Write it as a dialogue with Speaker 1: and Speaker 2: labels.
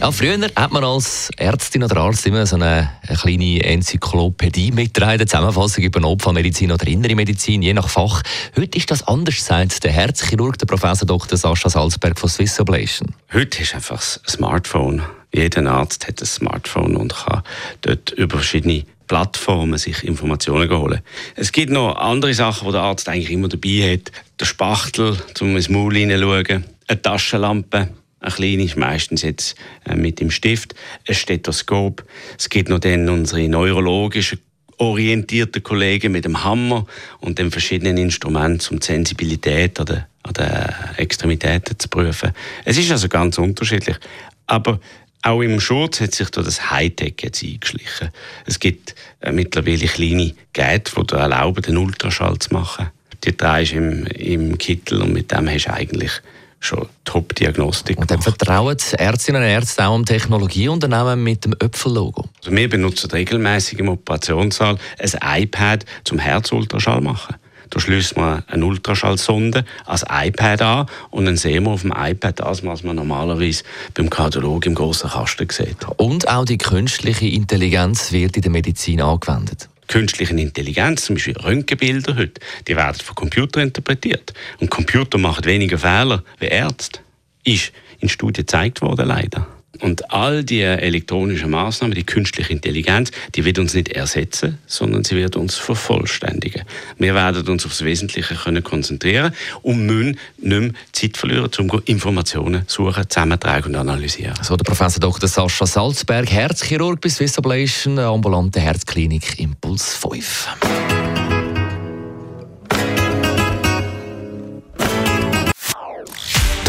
Speaker 1: Ja, früher hat man als Ärztin oder Arzt immer so eine, eine kleine Enzyklopädie mitgetragen, Zusammenfassung über Notfallmedizin oder innere Medizin, je nach Fach. Heute ist das anders, sagt der Herzchirurg, der Professor Dr. Sascha Salzberg von Swiss Ablation.
Speaker 2: Heute ist einfach das Smartphone. Jeder Arzt hat ein Smartphone und kann dort über verschiedene Plattformen sich Informationen holen. Es gibt noch andere Sachen, die der Arzt eigentlich immer dabei hat. Der Spachtel, um ins Maul hineinzuschauen, eine Taschenlampe, eine kleine ist meistens jetzt äh, mit dem Stift, ein Stethoskop. Es gibt noch dann unsere neurologischen orientierten Kollegen mit dem Hammer und den verschiedenen Instrumenten, um die Sensibilität an den, an den Extremitäten zu prüfen. Es ist also ganz unterschiedlich. Aber auch im Schutz hat sich da das Hightech jetzt eingeschlichen. Es gibt äh, mittlerweile kleine Geräte, die dir erlauben, den Ultraschall zu machen. Die drehst im, im Kittel und mit dem hast du eigentlich schon Top-Diagnostik
Speaker 1: Und dann vertrauen Ärztinnen und Ärzte auch am Technologieunternehmen mit dem Öpfel-Logo?
Speaker 2: Also wir benutzen regelmäßig im Operationssaal ein iPad zum Herzultraschall machen. Da schließt man eine Ultraschallsonde als iPad an und dann sehen wir auf dem iPad das, was man normalerweise beim Kardiolog im großen Kasten sieht.
Speaker 1: Und auch die künstliche Intelligenz wird in der Medizin angewendet
Speaker 2: künstliche Intelligenz, zum Beispiel Röntgenbilder heute, die werden von Computern interpretiert. Und Computer machen weniger Fehler wie Ärzte. Ist in Studien gezeigt worden, leider. Und all die elektronischen Maßnahmen, die künstliche Intelligenz, die wird uns nicht ersetzen, sondern sie wird uns vervollständigen. Wir werden uns aufs Wesentliche können konzentrieren und müssen nicht mehr Zeit verlieren, um Informationen zu suchen, zusammentragen und analysieren.
Speaker 1: So der Professor Dr. Sascha Salzberg, Herzchirurg bis Swiss Ablation, ambulante Herzklinik Impuls 5.